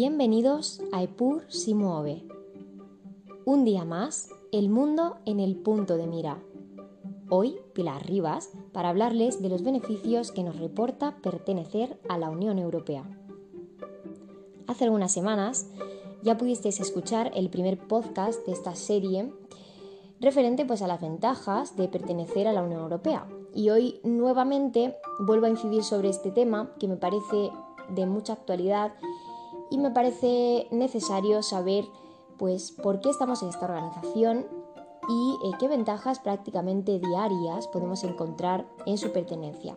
Bienvenidos a Epur si mueve. Un día más, el mundo en el punto de mira. Hoy, Pilar Rivas, para hablarles de los beneficios que nos reporta pertenecer a la Unión Europea. Hace algunas semanas ya pudisteis escuchar el primer podcast de esta serie referente pues a las ventajas de pertenecer a la Unión Europea. Y hoy nuevamente vuelvo a incidir sobre este tema que me parece de mucha actualidad y me parece necesario saber pues por qué estamos en esta organización y eh, qué ventajas prácticamente diarias podemos encontrar en su pertenencia.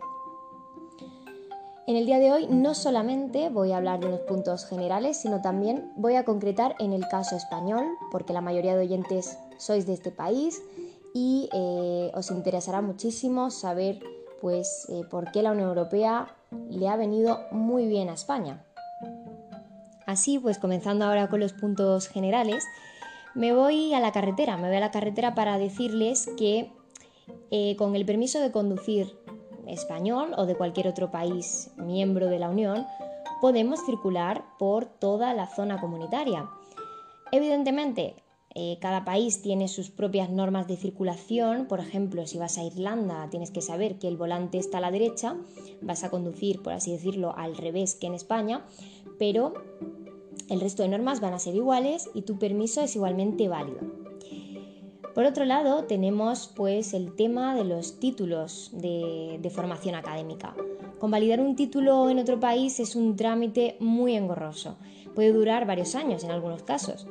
En el día de hoy no solamente voy a hablar de unos puntos generales, sino también voy a concretar en el caso español, porque la mayoría de oyentes sois de este país y eh, os interesará muchísimo saber pues, eh, por qué la Unión Europea le ha venido muy bien a España. Así, pues comenzando ahora con los puntos generales, me voy a la carretera, me voy a la carretera para decirles que eh, con el permiso de conducir español o de cualquier otro país miembro de la Unión, podemos circular por toda la zona comunitaria. Evidentemente, eh, cada país tiene sus propias normas de circulación. Por ejemplo, si vas a Irlanda, tienes que saber que el volante está a la derecha, vas a conducir, por así decirlo, al revés que en España, pero el resto de normas van a ser iguales y tu permiso es igualmente válido. Por otro lado, tenemos pues el tema de los títulos de, de, formación académica. Convalidar un título en otro país es un trámite muy engorroso. Puede durar varios años en algunos casos.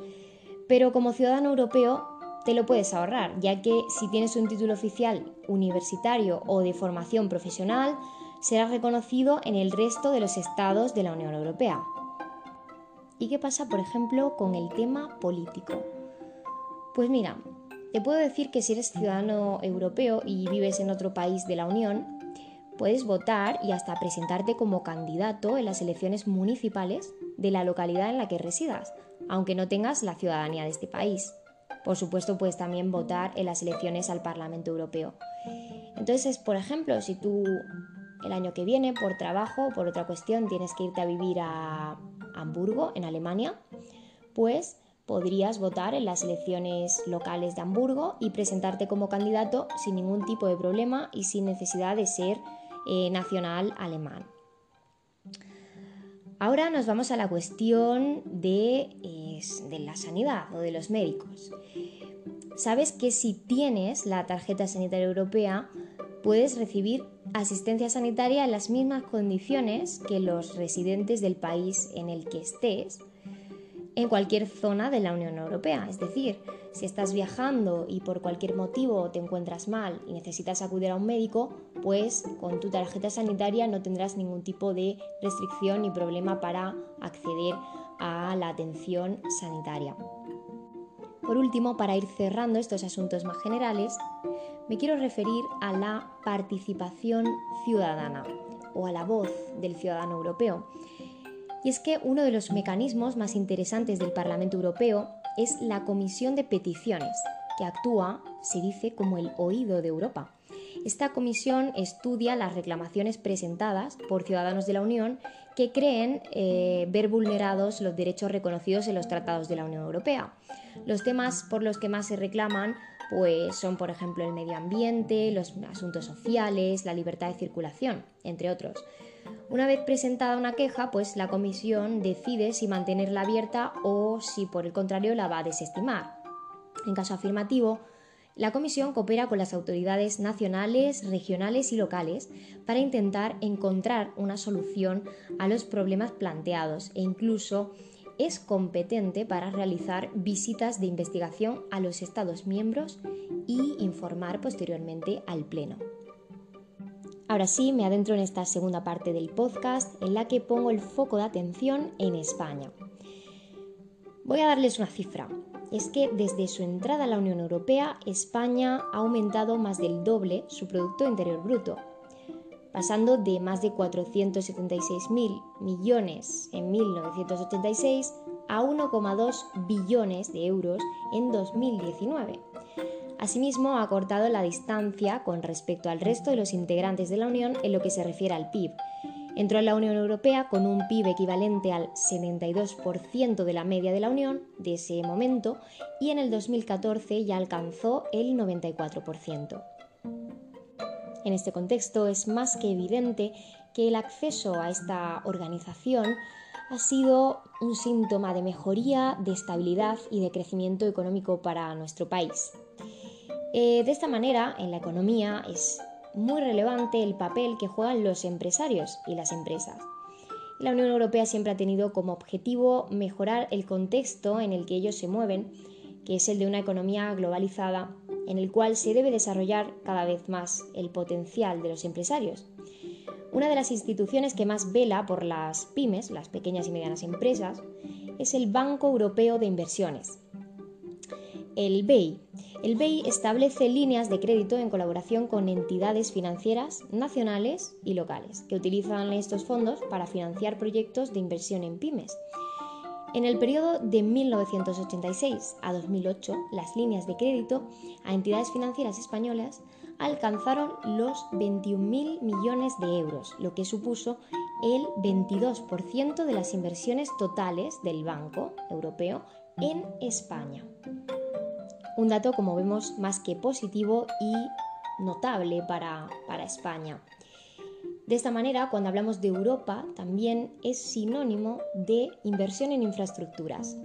Pero como ciudadano europeo te lo puedes ahorrar, ya que si tienes un título oficial universitario o de formación profesional, será reconocido en el resto de los estados de la Unión Europea. ¿Y qué pasa, por ejemplo, con el tema político? Pues mira, te puedo decir que si eres ciudadano europeo y vives en otro país de la Unión, puedes votar y hasta presentarte como candidato en las elecciones municipales de la localidad en la que residas, aunque no tengas la ciudadanía de este país. Por supuesto, puedes también votar en las elecciones al Parlamento Europeo. Entonces, por ejemplo, si tú el año que viene, por trabajo o por otra cuestión, tienes que irte a vivir a Hamburgo, en Alemania, pues podrías votar en las elecciones locales de Hamburgo y presentarte como candidato sin ningún tipo de problema y sin necesidad de ser eh, nacional alemán. Ahora nos vamos a la cuestión de, de la sanidad o de los médicos. Sabes que si tienes la tarjeta sanitaria europea, puedes recibir asistencia sanitaria en las mismas condiciones que los residentes del país en el que estés en cualquier zona de la Unión Europea. Es decir, si estás viajando y por cualquier motivo te encuentras mal y necesitas acudir a un médico, pues con tu tarjeta sanitaria no tendrás ningún tipo de restricción ni problema para acceder a la atención sanitaria. Por último, para ir cerrando estos asuntos más generales, me quiero referir a la participación ciudadana o a la voz del ciudadano europeo. Y es que uno de los mecanismos más interesantes del Parlamento Europeo es la Comisión de Peticiones, que actúa, se dice, como el oído de Europa. Esta comisión estudia las reclamaciones presentadas por ciudadanos de la Unión que creen eh, ver vulnerados los derechos reconocidos en los tratados de la Unión Europea. Los temas por los que más se reclaman pues son por ejemplo el medio ambiente, los asuntos sociales, la libertad de circulación, entre otros. Una vez presentada una queja, pues la comisión decide si mantenerla abierta o si por el contrario la va a desestimar. En caso afirmativo, la comisión coopera con las autoridades nacionales, regionales y locales para intentar encontrar una solución a los problemas planteados e incluso es competente para realizar visitas de investigación a los Estados miembros y informar posteriormente al Pleno. Ahora sí, me adentro en esta segunda parte del podcast en la que pongo el foco de atención en España. Voy a darles una cifra. Es que desde su entrada a la Unión Europea, España ha aumentado más del doble su Producto Interior Bruto, pasando de más de 476.000 millones en 1986 a 1,2 billones de euros en 2019. Asimismo, ha cortado la distancia con respecto al resto de los integrantes de la Unión en lo que se refiere al PIB. Entró en la Unión Europea con un PIB equivalente al 72% de la media de la Unión de ese momento y en el 2014 ya alcanzó el 94%. En este contexto es más que evidente que el acceso a esta organización ha sido un síntoma de mejoría, de estabilidad y de crecimiento económico para nuestro país. Eh, de esta manera, en la economía es muy relevante el papel que juegan los empresarios y las empresas. La Unión Europea siempre ha tenido como objetivo mejorar el contexto en el que ellos se mueven, que es el de una economía globalizada, en el cual se debe desarrollar cada vez más el potencial de los empresarios. Una de las instituciones que más vela por las pymes, las pequeñas y medianas empresas, es el Banco Europeo de Inversiones, el BEI. El BEI establece líneas de crédito en colaboración con entidades financieras nacionales y locales que utilizan estos fondos para financiar proyectos de inversión en pymes. En el periodo de 1986 a 2008, las líneas de crédito a entidades financieras españolas alcanzaron los 21.000 millones de euros, lo que supuso el 22% de las inversiones totales del Banco Europeo en España. Un dato, como vemos, más que positivo y notable para, para España. De esta manera, cuando hablamos de Europa, también es sinónimo de inversión en infraestructuras.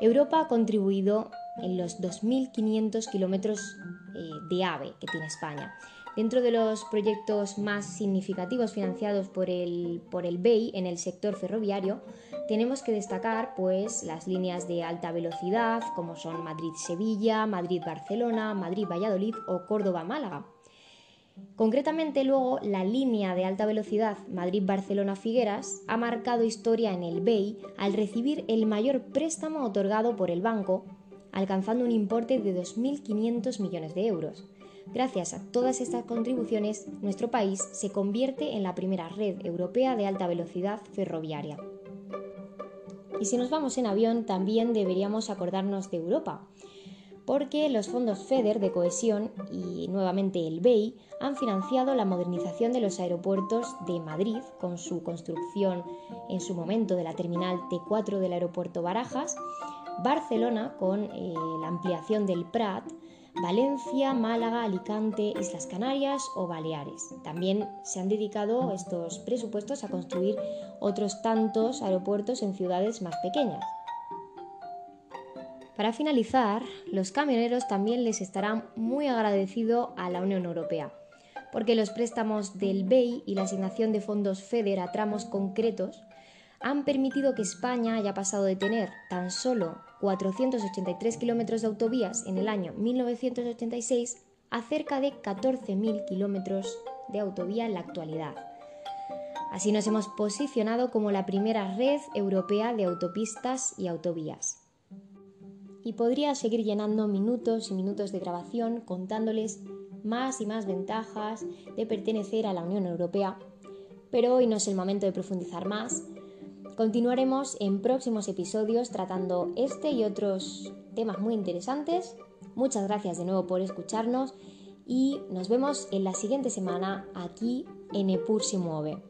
Europa ha contribuido en los 2.500 kilómetros eh, de AVE que tiene España. Dentro de los proyectos más significativos financiados por el, por el BEI en el sector ferroviario, tenemos que destacar pues, las líneas de alta velocidad, como son Madrid-Sevilla, Madrid-Barcelona, Madrid-Valladolid o Córdoba-Málaga. Concretamente, luego, la línea de alta velocidad Madrid-Barcelona-Figueras ha marcado historia en el BEI al recibir el mayor préstamo otorgado por el banco, alcanzando un importe de 2.500 millones de euros. Gracias a todas estas contribuciones, nuestro país se convierte en la primera red europea de alta velocidad ferroviaria. Y si nos vamos en avión, también deberíamos acordarnos de Europa, porque los fondos FEDER de cohesión y nuevamente el BEI han financiado la modernización de los aeropuertos de Madrid con su construcción en su momento de la terminal T4 del aeropuerto Barajas, Barcelona con eh, la ampliación del Prat, Valencia, Málaga, Alicante, Islas Canarias o Baleares. También se han dedicado estos presupuestos a construir otros tantos aeropuertos en ciudades más pequeñas. Para finalizar, los camioneros también les estarán muy agradecidos a la Unión Europea, porque los préstamos del BEI y la asignación de fondos FEDER a tramos concretos han permitido que España haya pasado de tener tan solo 483 kilómetros de autovías en el año 1986 a cerca de 14.000 kilómetros de autovía en la actualidad. Así nos hemos posicionado como la primera red europea de autopistas y autovías. Y podría seguir llenando minutos y minutos de grabación contándoles más y más ventajas de pertenecer a la Unión Europea, pero hoy no es el momento de profundizar más, Continuaremos en próximos episodios tratando este y otros temas muy interesantes. Muchas gracias de nuevo por escucharnos y nos vemos en la siguiente semana aquí en Epur se mueve.